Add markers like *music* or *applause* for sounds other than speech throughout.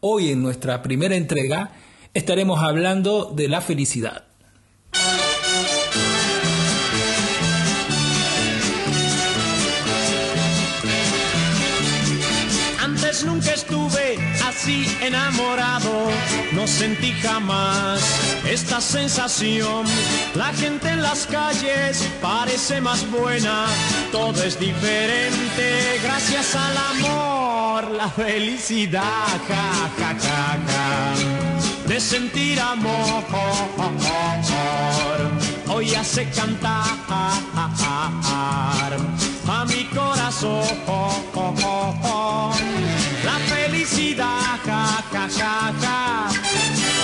Hoy en nuestra primera entrega estaremos hablando de la felicidad. No sentí jamás esta sensación. La gente en las calles parece más buena, todo es diferente gracias al amor, la felicidad, ja, ja, ja, ja, de sentir amor. Hoy hace cantar a mi corazón felicidad, ja, ja, ja, ja,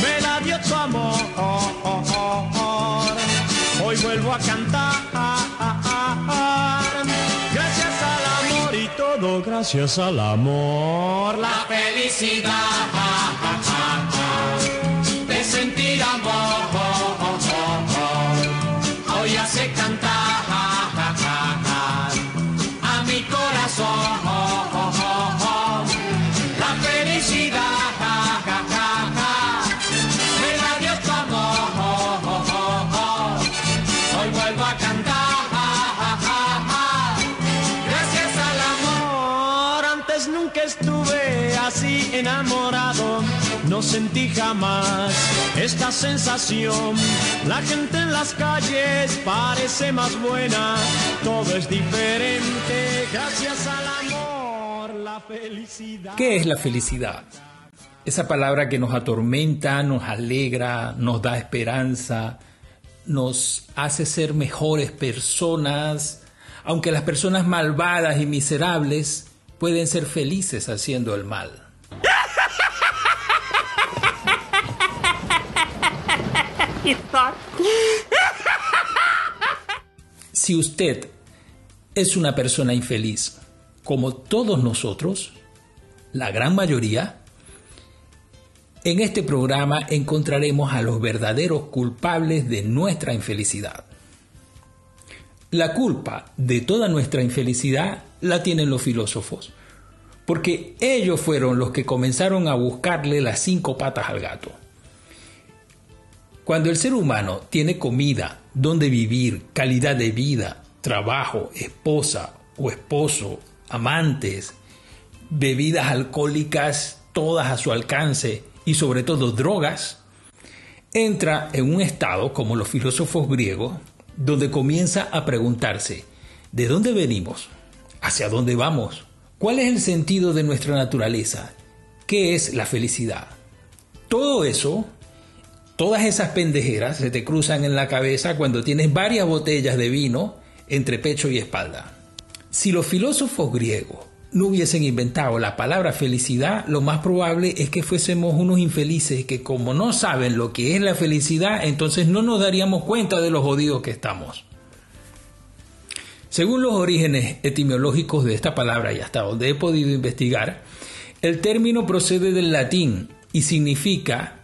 me la dio tu amor. Hoy vuelvo a cantar, gracias al amor y todo gracias al amor. La felicidad, ja, ja, no sentí jamás esta sensación. La gente en las calles parece más buena, todo es diferente gracias al amor, la felicidad. ¿Qué es la felicidad? Esa palabra que nos atormenta, nos alegra, nos da esperanza, nos hace ser mejores personas, aunque las personas malvadas y miserables pueden ser felices haciendo el mal. Si usted es una persona infeliz, como todos nosotros, la gran mayoría, en este programa encontraremos a los verdaderos culpables de nuestra infelicidad. La culpa de toda nuestra infelicidad la tienen los filósofos, porque ellos fueron los que comenzaron a buscarle las cinco patas al gato. Cuando el ser humano tiene comida, donde vivir, calidad de vida, trabajo, esposa o esposo, amantes, bebidas alcohólicas todas a su alcance y sobre todo drogas, entra en un estado como los filósofos griegos, donde comienza a preguntarse, ¿de dónde venimos? ¿Hacia dónde vamos? ¿Cuál es el sentido de nuestra naturaleza? ¿Qué es la felicidad? Todo eso Todas esas pendejeras se te cruzan en la cabeza cuando tienes varias botellas de vino entre pecho y espalda. Si los filósofos griegos no hubiesen inventado la palabra felicidad, lo más probable es que fuésemos unos infelices que como no saben lo que es la felicidad, entonces no nos daríamos cuenta de los jodidos que estamos. Según los orígenes etimológicos de esta palabra y hasta donde he podido investigar, el término procede del latín y significa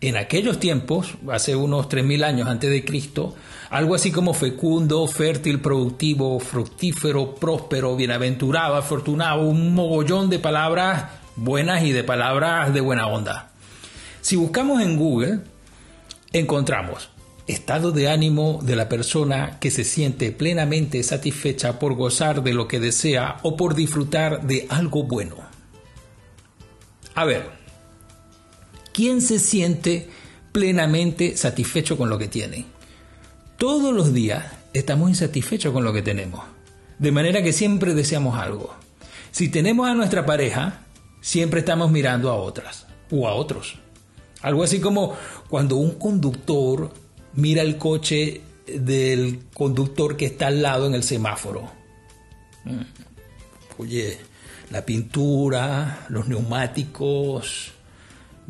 en aquellos tiempos, hace unos 3.000 años antes de Cristo, algo así como fecundo, fértil, productivo, fructífero, próspero, bienaventurado, afortunado, un mogollón de palabras buenas y de palabras de buena onda. Si buscamos en Google, encontramos estado de ánimo de la persona que se siente plenamente satisfecha por gozar de lo que desea o por disfrutar de algo bueno. A ver, ¿Quién se siente plenamente satisfecho con lo que tiene? Todos los días estamos insatisfechos con lo que tenemos, de manera que siempre deseamos algo. Si tenemos a nuestra pareja, siempre estamos mirando a otras o a otros. Algo así como cuando un conductor mira el coche del conductor que está al lado en el semáforo. Mm. Oye, la pintura, los neumáticos,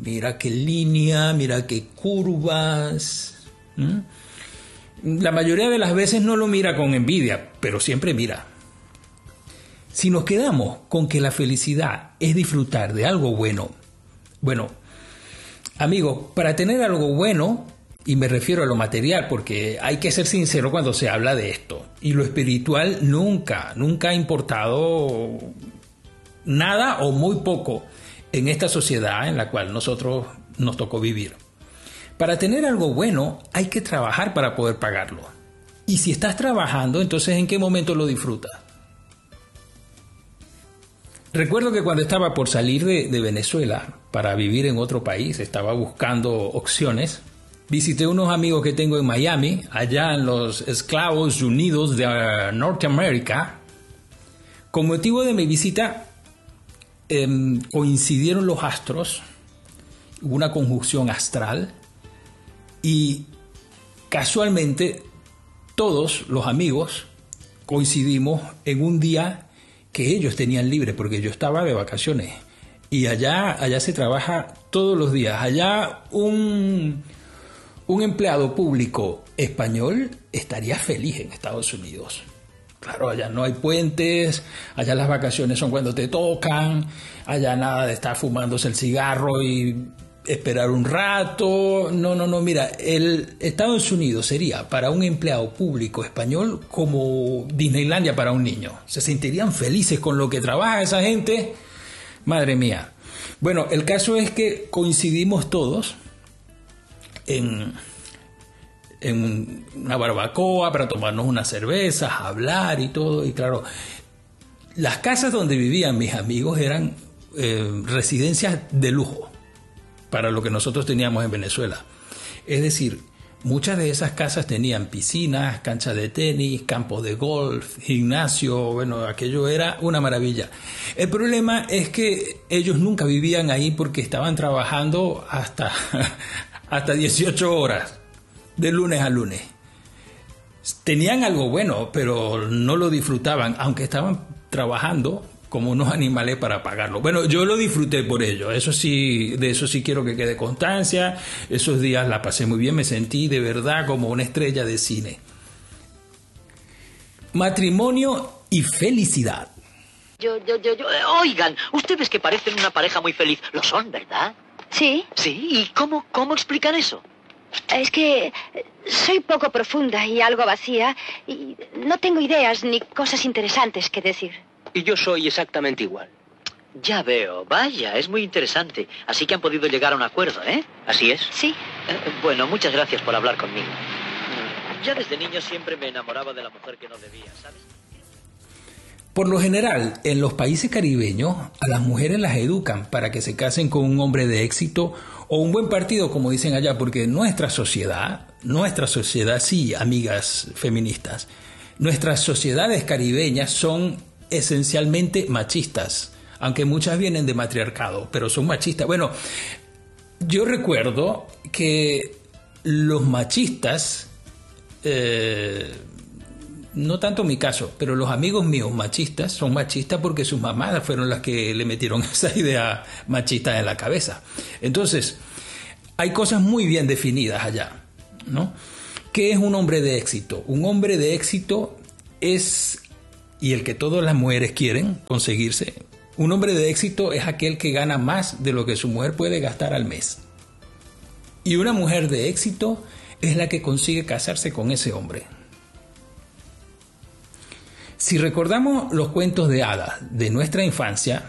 mira qué línea, mira qué curvas. La mayoría de las veces no lo mira con envidia, pero siempre mira. Si nos quedamos con que la felicidad es disfrutar de algo bueno, bueno, amigos, para tener algo bueno, y me refiero a lo material, porque hay que ser sincero cuando se habla de esto, y lo espiritual nunca, nunca ha importado nada o muy poco en esta sociedad en la cual nosotros nos tocó vivir. Para tener algo bueno hay que trabajar para poder pagarlo. Y si estás trabajando, entonces ¿en qué momento lo disfrutas? Recuerdo que cuando estaba por salir de, de, Venezuela para vivir en otro país, estaba buscando opciones, visité unos amigos que tengo en Miami, allá en los Esclavos Unidos de uh, Norteamérica. Con motivo de mi visita eh, coincidieron los astros, hubo una conjunción astral y casualmente todos los amigos coincidimos en un día que ellos tenían libre porque yo estaba de vacaciones. Y allá allá se trabaja todos los días. Allá un un empleado público español estaría feliz en Estados Unidos claro allá no hay puentes allá las vacaciones son cuando te tocan allá nada de estar fumándose el cigarro y esperar un rato. No, no, no, mira, el Estados Unidos sería para un empleado público español como Disneylandia para un niño. Se sentirían felices con lo que trabaja esa gente. Madre mía. Bueno, el caso es que coincidimos todos en, en una barbacoa para tomarnos unas cervezas, hablar y todo. Y claro, las casas donde vivían mis amigos eran eh, residencias de lujo para lo que nosotros teníamos en Venezuela. Es decir, muchas de esas casas tenían piscinas, canchas de tenis, campos de golf, gimnasio, bueno, aquello era una maravilla. El problema es que ellos nunca vivían ahí porque estaban trabajando hasta, *laughs* hasta 18 horas, de lunes a lunes. Tenían algo bueno, pero no lo disfrutaban, aunque estaban trabajando como unos *laughs* animales para pagarlo. Bueno, yo lo disfruté por ello, eso sí, de eso sí quiero que quede constancia. Esos días la pasé muy bien, me sentí de verdad como una estrella de cine. Matrimonio y felicidad. Yo, yo, yo, yo, eh, oigan, ustedes que parecen una pareja muy feliz, lo son, ¿verdad? Sí. Sí, ¿y cómo, cómo explican eso? Es que soy poco profunda y algo vacía y no tengo ideas ni cosas interesantes que decir. Y yo soy exactamente igual. Ya veo, vaya, es muy interesante. Así que han podido llegar a un acuerdo, ¿eh? Así es. Sí. Eh, bueno, muchas gracias por hablar conmigo. Ya desde niño siempre me enamoraba de la mujer que no debía, ¿sabes? Por lo general, en los países caribeños, a las mujeres las educan para que se casen con un hombre de éxito o un buen partido, como dicen allá, porque nuestra sociedad, nuestra sociedad, sí, amigas feministas, nuestras sociedades caribeñas son esencialmente machistas, aunque muchas vienen de matriarcado, pero son machistas. Bueno, yo recuerdo que los machistas, eh, no tanto mi caso, pero los amigos míos machistas son machistas porque sus mamás fueron las que le metieron *laughs* esa idea machista en la cabeza. Entonces, hay cosas muy bien definidas allá, ¿no? ¿Qué es un hombre de éxito? Un hombre de éxito es y el que todas las mujeres quieren conseguirse. Un hombre de éxito es aquel que gana más de lo que su mujer puede gastar al mes. Y una mujer de éxito es la que consigue casarse con ese hombre. Si recordamos los cuentos de hadas de nuestra infancia,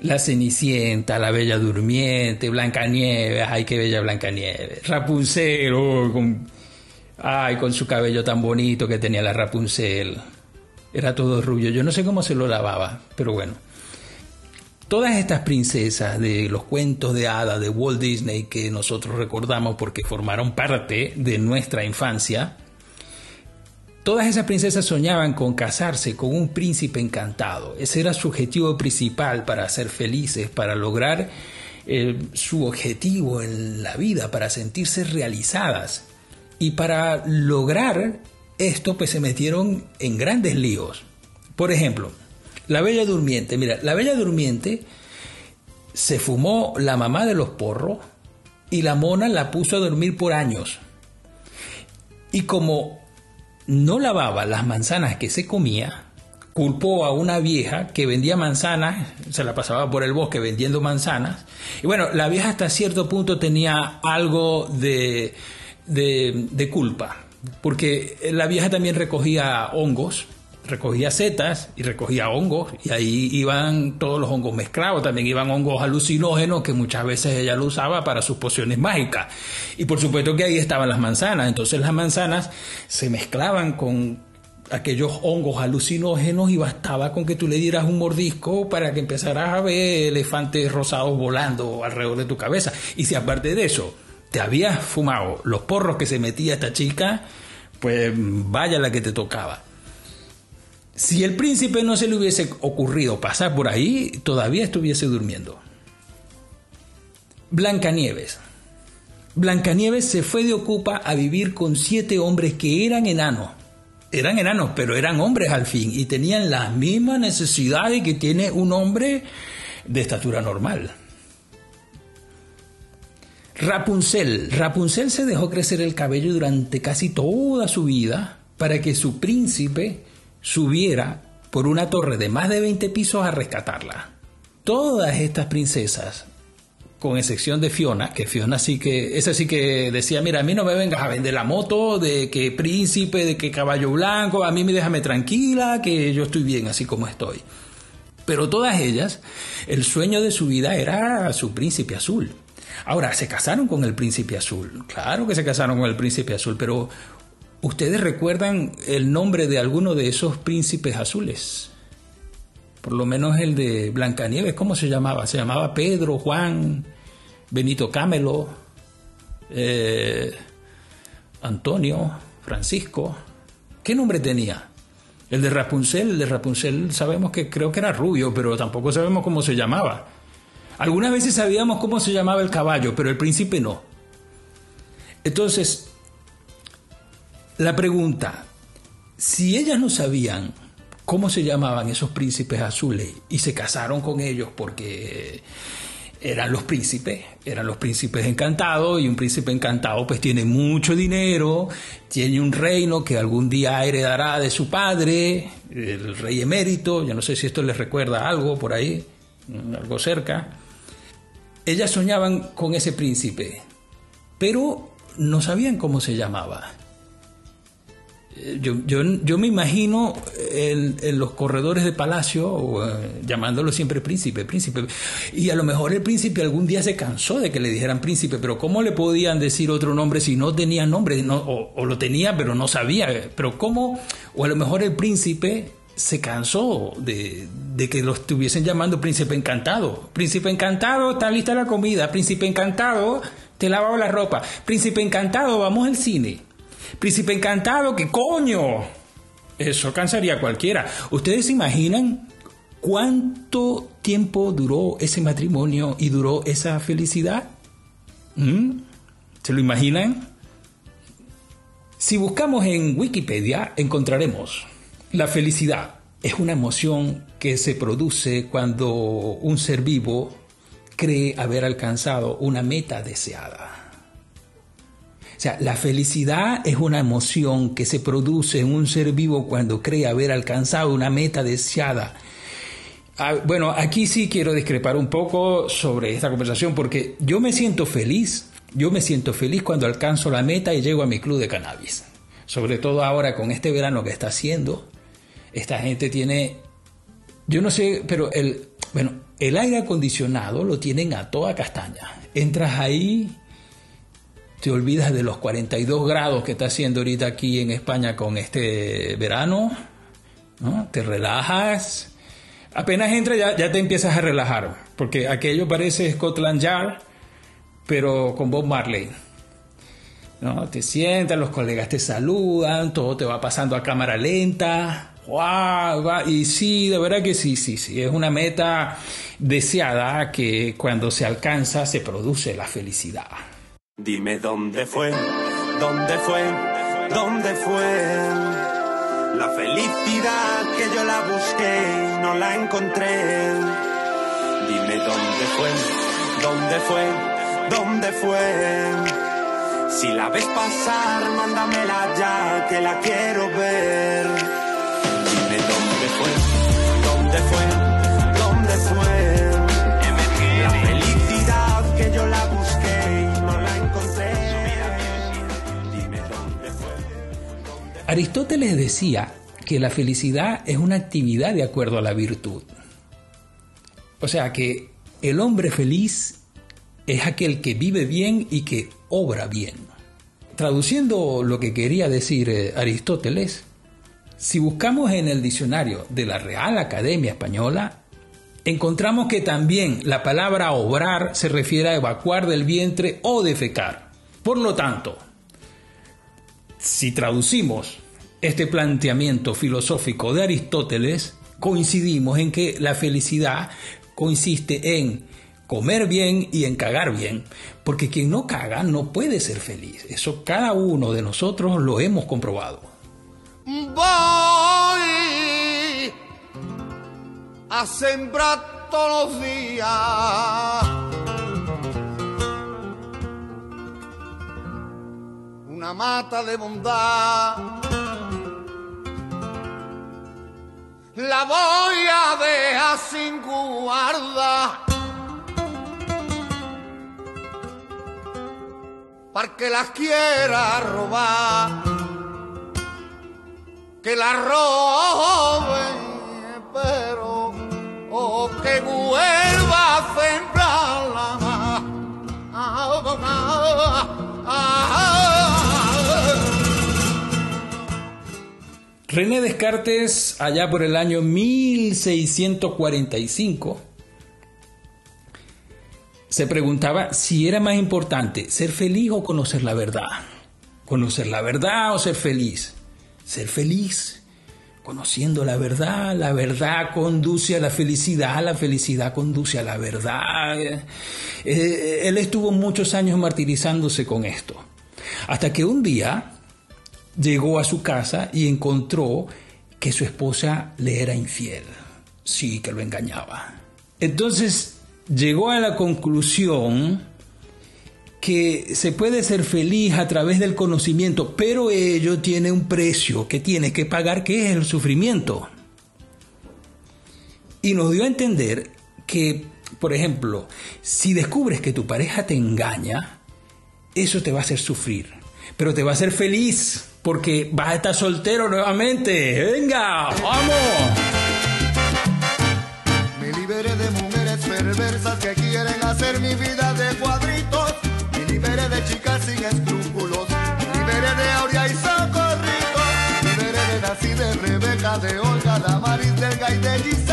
la Cenicienta, la Bella Durmiente, Blancanieves, ay qué bella Blancanieves, Rapunzel, oh, con, ay con su cabello tan bonito que tenía la Rapunzel, era todo rubio. Yo no sé cómo se lo lavaba, pero bueno. Todas estas princesas de los cuentos de hadas de Walt Disney que nosotros recordamos porque formaron parte de nuestra infancia, todas esas princesas soñaban con casarse con un príncipe encantado. Ese era su objetivo principal para ser felices, para lograr eh, su objetivo en la vida, para sentirse realizadas y para lograr esto pues se metieron en grandes líos. Por ejemplo, la Bella Durmiente. Mira, la Bella Durmiente se fumó la mamá de los porros y la mona la puso a dormir por años. Y como no lavaba las manzanas que se comía, culpó a una vieja que vendía manzanas, se la pasaba por el bosque vendiendo manzanas. Y bueno, la vieja hasta cierto punto tenía algo de, de, culpa porque la vieja también recogía hongos recogía setas y recogía hongos y ahí iban todos los hongos mezclados, también iban hongos alucinógenos que muchas veces ella lo usaba para sus pociones mágicas. Y por supuesto que ahí estaban las manzanas, entonces las manzanas se mezclaban con aquellos hongos alucinógenos y bastaba con que tú le dieras un mordisco para que empezaras a ver elefantes rosados volando alrededor de tu cabeza. Y si aparte de eso te habías fumado los porros que se metía esta chica, pues vaya la que te tocaba. Si el príncipe no se le hubiese ocurrido pasar por ahí, todavía estuviese durmiendo. Blancanieves. Blancanieves se fue de Ocupa a vivir con siete hombres que eran enanos. Eran enanos, pero eran hombres al fin y tenían las mismas necesidades que tiene un hombre de estatura normal. Rapunzel. Rapunzel se dejó crecer el cabello durante casi toda su vida para que su príncipe subiera por una torre de más de 20 pisos a rescatarla. Todas estas princesas, con excepción de Fiona, que Fiona sí que, esa sí que decía, mira, a mí no me vengas a vender la moto, de que príncipe, de que caballo blanco, a mí me déjame tranquila, que yo estoy bien así como estoy. Pero todas ellas, el sueño de su vida era su príncipe azul. Ahora, se casaron con el príncipe azul. Claro que se casaron con el príncipe azul, pero ¿Ustedes recuerdan el nombre de alguno de esos príncipes azules? Por lo menos el de Blancanieves, ¿cómo se llamaba? Se llamaba Pedro, Juan, Benito Camelo, eh, Antonio, Francisco. ¿Qué nombre tenía? El de Rapunzel, el de Rapunzel sabemos que creo que era rubio, pero tampoco sabemos cómo se llamaba. Algunas veces sabíamos cómo se llamaba el caballo, pero el príncipe no. Entonces, la pregunta, si ellas no sabían cómo se llamaban esos príncipes azules y se casaron con ellos porque eran los príncipes, eran los príncipes encantados y un príncipe encantado pues tiene mucho dinero, tiene un reino que algún día heredará de su padre, el rey emérito, yo no sé si esto les recuerda algo por ahí, algo cerca. Ellas soñaban con ese príncipe, pero no sabían cómo se llamaba. Yo, yo, yo, me imagino en, los corredores de palacio eh, llamándolo siempre príncipe, príncipe. Y a lo mejor el príncipe algún día se cansó de que le dijeran príncipe, pero ¿cómo le podían decir otro nombre si no tenía nombre? No, o, lo tenía, pero no sabía. Pero ¿cómo? O a lo mejor el príncipe se cansó de, de que lo estuviesen llamando príncipe encantado. Príncipe encantado, está lista la comida. Príncipe encantado, te lavado la ropa. Príncipe encantado, vamos al cine. Príncipe encantado, ¿qué coño? Eso cansaría a cualquiera. ¿Ustedes se imaginan cuánto tiempo duró ese matrimonio y duró esa felicidad? ¿Mm? ¿Se lo imaginan? Si buscamos en Wikipedia encontraremos la felicidad es una emoción que se produce cuando un ser vivo cree haber alcanzado una meta deseada. O sea, la felicidad es una emoción que se produce en un ser vivo cuando cree haber alcanzado una meta deseada. Ah, bueno, aquí sí quiero discrepar un poco sobre esta conversación porque yo me siento feliz, yo me siento feliz cuando alcanzo la meta y llego a mi club de cannabis. Sobre todo ahora con este verano que está haciendo, esta gente tiene, yo no sé, pero el, bueno, el aire acondicionado lo tienen a toda castaña. Entras ahí te olvidas de los 42 grados que está haciendo ahorita aquí en España con este verano, ¿no? te relajas, apenas entras ya, ya te empiezas a relajar, porque aquello parece Scotland Yard, pero con Bob Marley. ¿no? Te sientas, los colegas te saludan, todo te va pasando a cámara lenta. ¡Wow! Y sí, de verdad que sí, sí, sí. Es una meta deseada que cuando se alcanza se produce la felicidad. Dime dónde fue, dónde fue, dónde fue. La felicidad que yo la busqué no la encontré. Dime dónde fue, dónde fue, dónde fue. Si la ves pasar, mándamela ya que la quiero ver. Dime dónde fue, dónde fue, Aristóteles decía que la felicidad es una actividad de acuerdo a la virtud. O sea que el hombre feliz es aquel que vive bien y que obra bien. Traduciendo lo que quería decir eh, Aristóteles, si buscamos en el diccionario de la Real Academia Española, encontramos que también la palabra obrar se refiere a evacuar del vientre o defecar. Por lo tanto, si traducimos este planteamiento filosófico de Aristóteles, coincidimos en que la felicidad consiste en comer bien y en cagar bien, porque quien no caga no puede ser feliz. Eso cada uno de nosotros lo hemos comprobado. Voy a sembrar todos los días una mata de bondad. La voy a dejar sin guarda. Para que las quiera robar, que la roben, René Descartes, allá por el año 1645, se preguntaba si era más importante ser feliz o conocer la verdad. Conocer la verdad o ser feliz. Ser feliz. Conociendo la verdad, la verdad conduce a la felicidad, la felicidad conduce a la verdad. Eh, él estuvo muchos años martirizándose con esto. Hasta que un día llegó a su casa y encontró que su esposa le era infiel. Sí, que lo engañaba. Entonces llegó a la conclusión que se puede ser feliz a través del conocimiento, pero ello tiene un precio que tiene que pagar, que es el sufrimiento. Y nos dio a entender que, por ejemplo, si descubres que tu pareja te engaña, eso te va a hacer sufrir, pero te va a hacer feliz porque vas a estar soltero nuevamente. Venga, vamos. Me liberé de mujeres perversas que quieren hacer mi vida de cuadritos. Me liberé de chicas sin escrúpulos. Me liberé de Aurea y Socorrito. Me liberé de Nancy, de Rebeca, de Olga, de Maris, del Gay, de Giselle.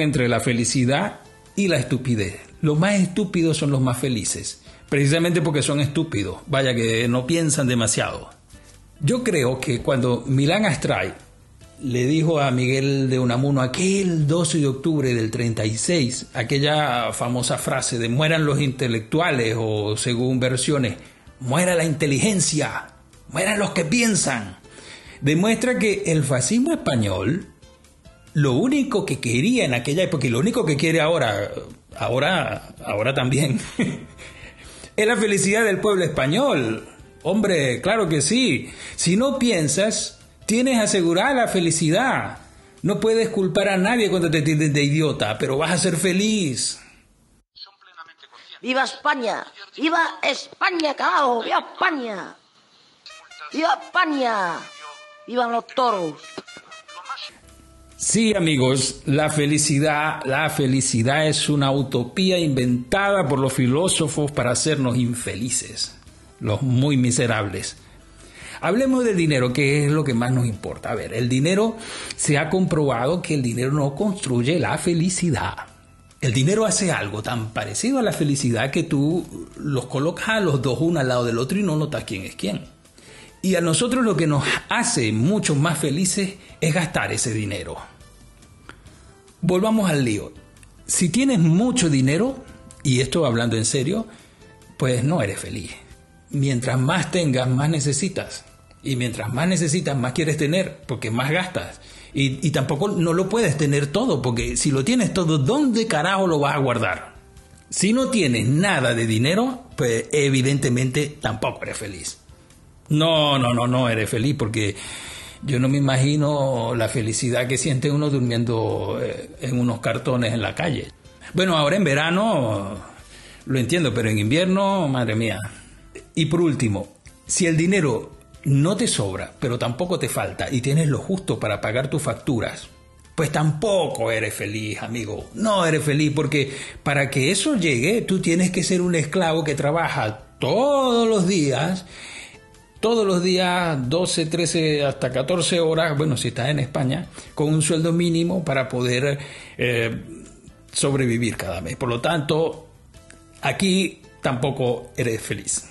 Entre la felicidad y la estupidez. Los más estúpidos son los más felices, precisamente porque son estúpidos, vaya que no piensan demasiado. Yo creo que cuando Milán Astray le dijo a Miguel de Unamuno aquel 12 de octubre del 36, aquella famosa frase de mueran los intelectuales o según versiones, muera la inteligencia, mueran los que piensan, demuestra que el fascismo español lo único que quería en aquella época y lo único que quiere ahora, ahora, ahora también, *laughs* es la felicidad del pueblo español. Hombre, claro que sí. Si no piensas, tienes asegurada la felicidad. No puedes culpar a nadie cuando te tienden de idiota, pero vas a ser feliz. ¡Viva España! ¡Viva España, carajo! ¡Viva España! ¡Viva España! ¡Vivan los toros! Sí, amigos, la felicidad, la felicidad es una utopía inventada por los filósofos para hacernos infelices, los muy miserables. Hablemos del dinero, que es lo que más nos importa. A ver, el dinero se ha comprobado que el dinero no construye la felicidad. El dinero hace algo tan parecido a la felicidad que tú los colocas a los dos uno al lado del otro y no notas quién es quién. Y a nosotros lo que nos hace mucho más felices es gastar ese dinero. Volvamos al lío. Si tienes mucho dinero, y esto hablando en serio, pues no eres feliz. Mientras más tengas, más necesitas. Y mientras más necesitas, más quieres tener, porque más gastas. Y, tampoco no lo puedes tener todo, porque si lo tienes todo, ¿dónde carajo lo vas a guardar? Si no tienes nada de dinero, pues evidentemente tampoco eres feliz. No, no, no, no eres feliz, porque yo no me imagino la felicidad que siente uno durmiendo eh, en unos cartones en la calle. Bueno, ahora en verano lo entiendo, pero en invierno, madre mía. Y por último, si el dinero no te sobra, pero tampoco te falta y tienes lo justo para pagar tus facturas, pues tampoco eres feliz, amigo. No eres feliz porque para que eso llegue, tú tienes que ser un esclavo que trabaja todos los días, todos los días 12, 13, hasta 14 horas, bueno, si estás en España, con un sueldo mínimo para poder eh, sobrevivir cada mes. Por lo tanto, aquí tampoco eres feliz.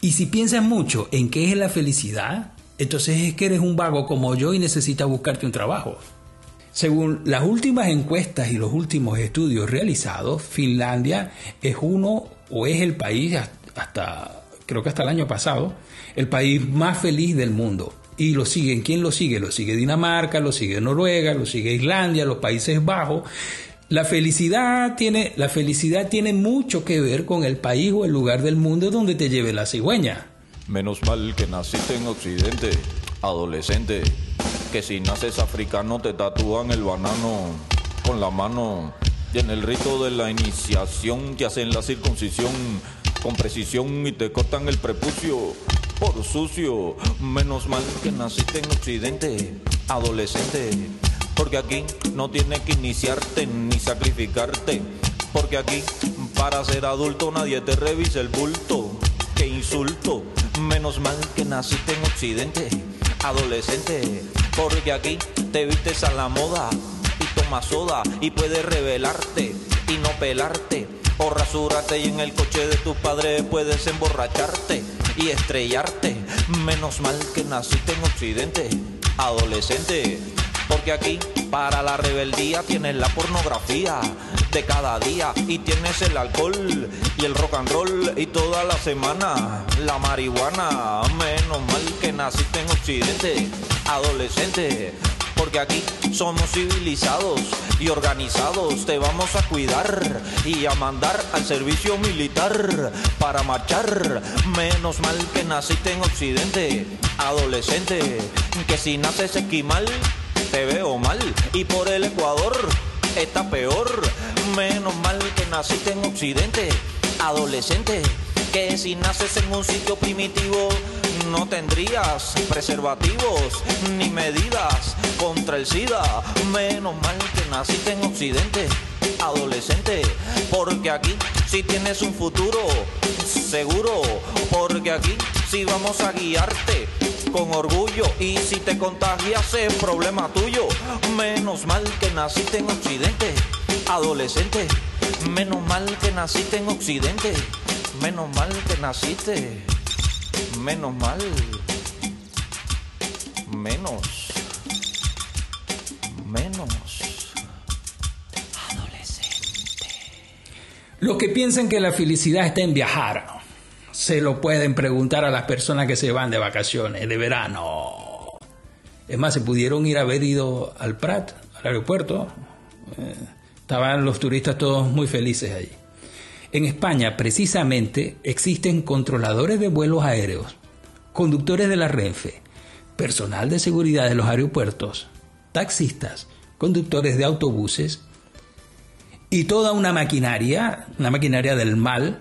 Y si piensas mucho en qué es la felicidad, entonces es que eres un vago como yo y necesitas buscarte un trabajo. Según las últimas encuestas y los últimos estudios realizados, Finlandia es uno o es el país hasta, creo que hasta el año pasado, el país más feliz del mundo. Y lo siguen, ¿quién lo sigue? Lo sigue Dinamarca, lo sigue Noruega, lo sigue Islandia, los Países Bajos. La felicidad tiene, la felicidad tiene mucho que ver con el país o el lugar del mundo donde te lleve la cigüeña. Menos mal que naciste en Occidente, adolescente. Que si naces africano te tatúan el banano con la mano. Y en el rito de la iniciación te hacen la circuncisión con precisión y te cortan el prepucio por sucio. Menos mal que naciste en Occidente, adolescente porque aquí no tienes que iniciarte ni sacrificarte. Porque aquí para ser adulto nadie te revisa el bulto. Qué insulto, menos mal que naciste en Occidente, adolescente. Porque aquí te vistes a la moda y tomas soda y puedes revelarte y no pelarte. O rasurarte y en el coche de tus padres puedes emborracharte y estrellarte. Menos mal que naciste en Occidente, adolescente porque aquí para la rebeldía tienes la pornografía de cada día y tienes el alcohol y el rock and roll y toda la semana la marihuana. Menos mal que naciste en Occidente, adolescente. Porque aquí somos civilizados y organizados. Te vamos a cuidar y a mandar al servicio militar para marchar. Menos mal que naciste en Occidente, adolescente. Que si naces esquimal te veo mal y por el Ecuador está peor. Menos mal que naciste en Occidente, adolescente, que si naces en un sitio primitivo no tendrías preservativos ni medidas contra el SIDA. Menos mal que naciste en Occidente, adolescente, porque aquí si tienes un futuro seguro, porque aquí si vamos a guiarte con orgullo y si te contagias es problema tuyo. Menos mal que naciste en Occidente, adolescente. Menos mal que naciste en Occidente. Menos mal que naciste. Menos mal. Menos. Menos. Adolescente. Los que piensan que la felicidad está en viajar se lo pueden preguntar a las personas que se van de vacaciones, de verano. Es más, se pudieron ir a haber ido al Prat, al aeropuerto. Eh, estaban los turistas todos muy felices allí. En España, precisamente, existen controladores de vuelos aéreos, conductores de la Renfe, personal de seguridad de los aeropuertos, taxistas, conductores de autobuses y toda una maquinaria, una maquinaria del mal,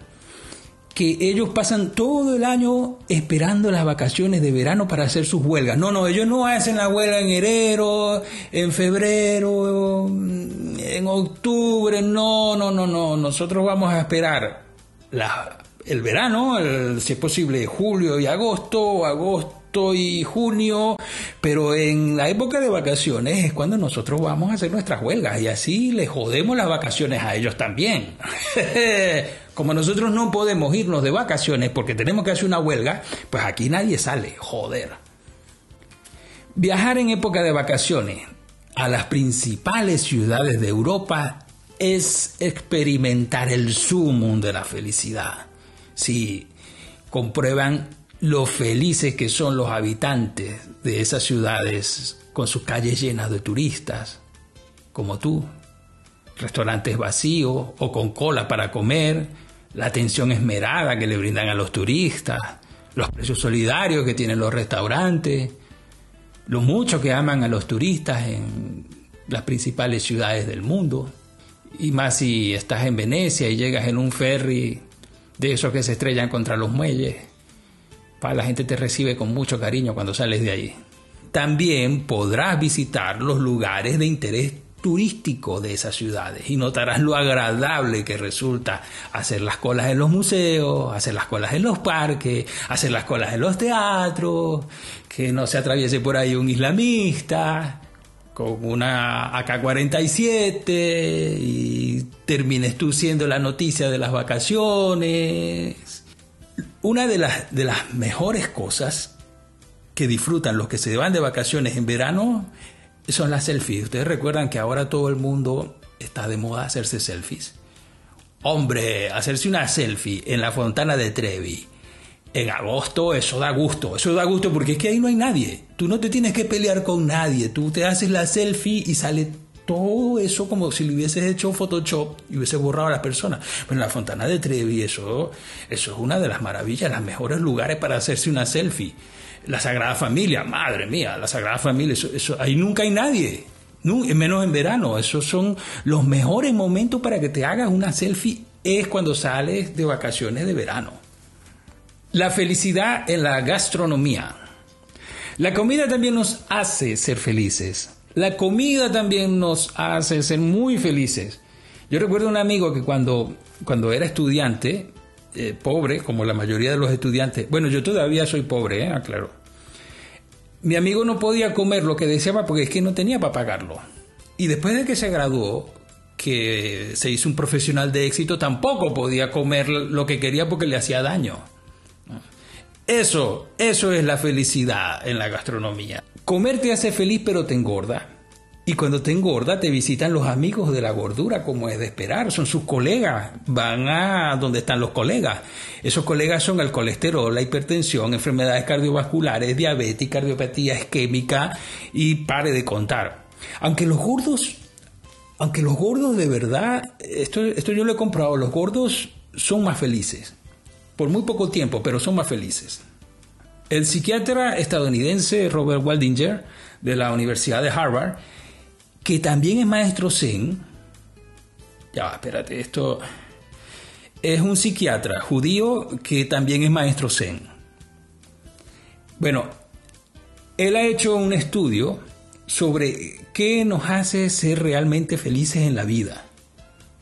que ellos pasan todo el año esperando las vacaciones de verano para hacer sus huelgas. No, no, ellos no hacen la huelga en enero, en febrero, en octubre, no, no, no, no. Nosotros vamos a esperar la, el verano, si es posible julio y agosto agosto y junio, pero en la época de vacaciones es cuando nosotros vamos a hacer nuestras huelgas y así le jodemos las vacaciones a ellos también. *laughs* Como nosotros no podemos irnos de vacaciones porque tenemos que hacer una huelga, pues aquí nadie sale, joder. Viajar en época de vacaciones a las principales ciudades de Europa es experimentar el sumum de la felicidad. Si comprueban lo felices que son los habitantes de esas ciudades con sus calles llenas de turistas, como tú, restaurantes vacíos o con cola para comer, la atención esmerada que le brindan a los turistas, los precios solidarios que tienen los restaurantes, lo mucho que aman a los turistas en las principales ciudades del mundo. Y más si estás en Venecia y llegas en un ferry de esos que se estrellan contra los muelles. La gente te recibe con mucho cariño cuando sales de ahí. También podrás visitar los lugares de interés turístico de esas ciudades y notarás lo agradable que resulta hacer las colas en los museos, hacer las colas en los parques, hacer las colas en los teatros, que no se atraviese por ahí un islamista con una AK-47 y termines tú siendo la noticia de las vacaciones. Una de las, de las mejores cosas que disfrutan los que se van de vacaciones en verano son las selfies. Ustedes recuerdan que ahora todo el mundo está de moda hacerse selfies. Hombre, hacerse una selfie en la fontana de Trevi en agosto, eso da gusto. Eso da gusto porque es que ahí no hay nadie. Tú no te tienes que pelear con nadie. Tú te haces la selfie y sale todo eso como si le hubieses hecho Photoshop y hubieses borrado a las personas. Pero en la fontana de Trevi, eso, eso es una de las maravillas, los mejores lugares para hacerse una selfie la Sagrada Familia, madre mía, la Sagrada Familia, eso, ahí nunca hay nadie, menos en verano, esos son los mejores momentos para que te hagas una selfie, es cuando sales de vacaciones de verano. La felicidad en la gastronomía. La comida también nos hace ser felices. La comida también nos hace ser muy felices. Yo recuerdo un amigo que cuando, cuando era estudiante, eh, pobre, como la mayoría de los estudiantes. Bueno, yo todavía soy pobre, ¿eh? aclaro. Mi amigo no podía comer lo que deseaba porque es que no tenía para pagarlo. Y después de que se graduó, que se hizo un profesional de éxito, tampoco podía comer lo que quería porque le hacía daño. Eso, eso es la felicidad en la gastronomía. Comer te hace feliz pero te engorda. Y cuando te engorda, te visitan los amigos de la gordura, como es de esperar, son sus colegas, van a donde están los colegas. Esos colegas son el colesterol, la hipertensión, enfermedades cardiovasculares, diabetes, cardiopatía isquémica y pare de contar. Aunque los gordos, aunque los gordos de verdad, esto, esto yo lo he comprado, los gordos son más felices, por muy poco tiempo, pero son más felices. El psiquiatra estadounidense Robert Waldinger, de la Universidad de Harvard, que también es maestro Zen. Ya espérate, esto es un psiquiatra judío que también es maestro Zen. Bueno, él ha hecho un estudio sobre qué nos hace ser realmente felices en la vida.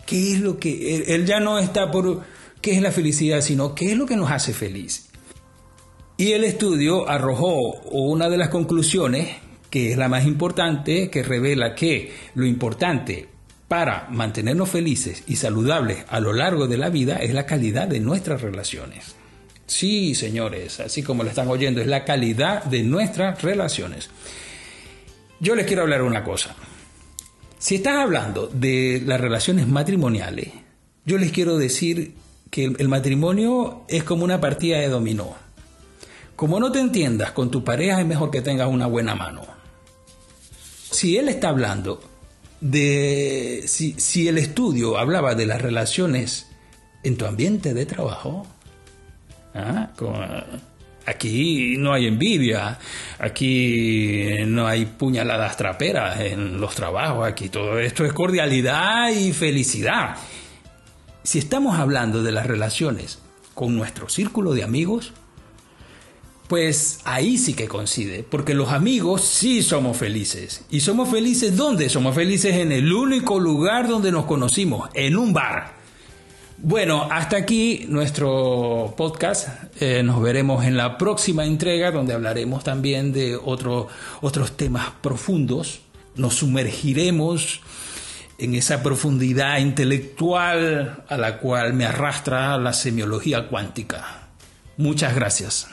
¿Qué es lo que él ya no está por qué es la felicidad, sino qué es lo que nos hace feliz? Y el estudio arrojó una de las conclusiones que es la más importante, que revela que lo importante para mantenernos felices y saludables a lo largo de la vida es la calidad de nuestras relaciones. Sí, señores, así como lo están oyendo, es la calidad de nuestras relaciones. Yo les quiero hablar una cosa. Si están hablando de las relaciones matrimoniales, yo les quiero decir que el matrimonio es como una partida de dominó. Como no te entiendas con tu pareja, es mejor que tengas una buena mano si él está hablando de, si, el estudio hablaba de las relaciones en tu ambiente de trabajo, ¿ah? aquí no hay envidia, aquí no hay puñaladas traperas en los trabajos, aquí todo esto es cordialidad y felicidad. Si estamos hablando de las relaciones con nuestro círculo de amigos, pues ahí sí que coincide, porque los amigos sí somos felices. ¿Y somos felices dónde? Somos felices en el único lugar donde nos conocimos, en un bar. Bueno, hasta aquí nuestro podcast. Eh, nos veremos en la próxima entrega donde hablaremos también de otro- otros temas profundos. Nos sumergiremos en esa profundidad intelectual a la cual me arrastra la semiología cuántica. Muchas gracias.